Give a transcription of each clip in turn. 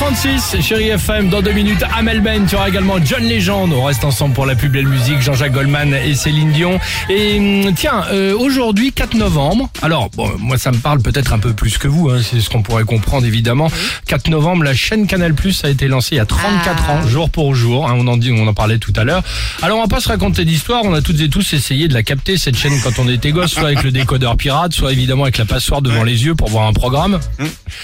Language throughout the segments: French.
8h36, chérie FM, dans deux minutes, Amel Ben, tu auras également John Legend. On reste ensemble pour la plus belle musique, Jean-Jacques Goldman et Céline Dion. Et hum, tiens, euh, aujourd'hui, 4 novembre, alors, bon, moi ça me parle peut-être un peu plus que vous, hein, c'est ce qu'on pourrait comprendre évidemment. 4 novembre, la chaîne Canal Plus a été lancée il y a 34 Ah. ans, jour pour jour, hein, on, en dit, on en parlait tout à l'heure. Alors on va pas se raconter d'histoire, on a toutes et tous essayé de la capter, cette chaîne, quand on était gosse, soit avec le décodeur pirate, soit évidemment avec la passoire devant les yeux pour voir un programme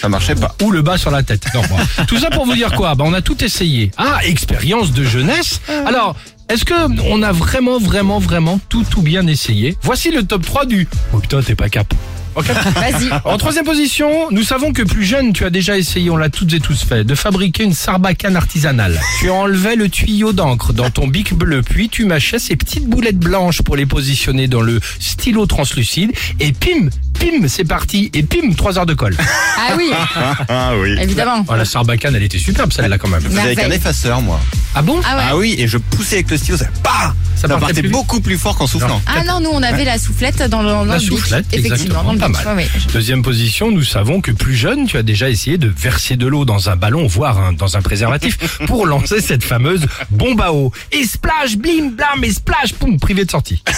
Ça marchait pas. ou le bas sur la tête. Non. Tout ça pour vous dire quoi? Bah, On a tout essayé. Ah, expérience de jeunesse. Alors, est-ce que on a vraiment, vraiment, vraiment tout, tout bien essayé? Voici le top 3 du... Oh putain, t'es pas cap. Ok Vas-y. En troisième position, nous savons que plus jeune, tu as déjà essayé, on l'a toutes et tous fait, de fabriquer une sarbacane artisanale. Tu enlevais le tuyau d'encre dans ton bic bleu, puis tu mâchais ces petites boulettes blanches pour les positionner dans le stylo translucide, et pim, pim, c'est parti, et pim, 3 heures de colle. Ah oui, Ah oui. évidemment. Oh, la sarbacane, elle était superbe celle-là quand même. Je faisais avec un Merveille. effaceur, moi. Ah bon Ah ouais. Ah oui, et je poussais avec le stylo, ça, bah Ça ça, partait partait plus vite beaucoup plus fort qu'en soufflant. Ah non, nous on avait la soufflette dans le, dans La le bic. soufflette, Effectivement, exactement, dans le pas mal. Ouais, ouais. Deuxième position, nous savons que plus jeune, tu as déjà essayé de verser de l'eau dans un ballon, voire un- dans un préservatif, pour lancer cette fameuse bombe à eau. Et splash, blim, blam, et splash, poum, privé de sortie.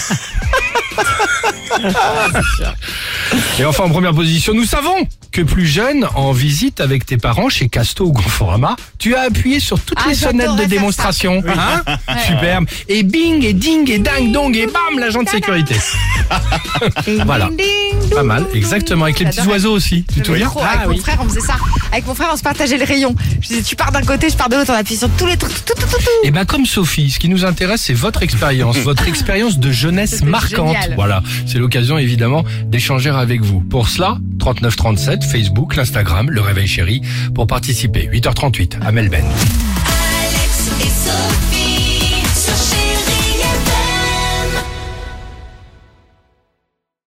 et enfin, en première position, nous savons que plus jeune, en visite avec tes parents chez Casto ou Conforama, tu as appuyé sur toutes Ah, les sonnettes de démonstration. Hein Superbe. Et bing, et ding, et ding, dong, et bam, l'agent de sécurité. Voilà. Pas mal, exactement, avec les petits oiseaux aussi. Tu te souviens. Ah Avec oui. mon frère, on faisait ça. Avec mon frère, on se partageait le rayon. Je disais, tu pars d'un côté, je pars de l'autre. On appuie sur tous les trucs. Tout, tout, tout, tout. Et ben comme Sophie, ce qui nous intéresse, c'est votre expérience, votre expérience de jeunesse C'était marquante. génial. Voilà, c'est l'occasion évidemment d'échanger avec vous. Pour cela, 3937, Facebook, l'Instagram, le Réveil Chéri, pour participer. 8h38 à Melbourne. Alex et Sophie.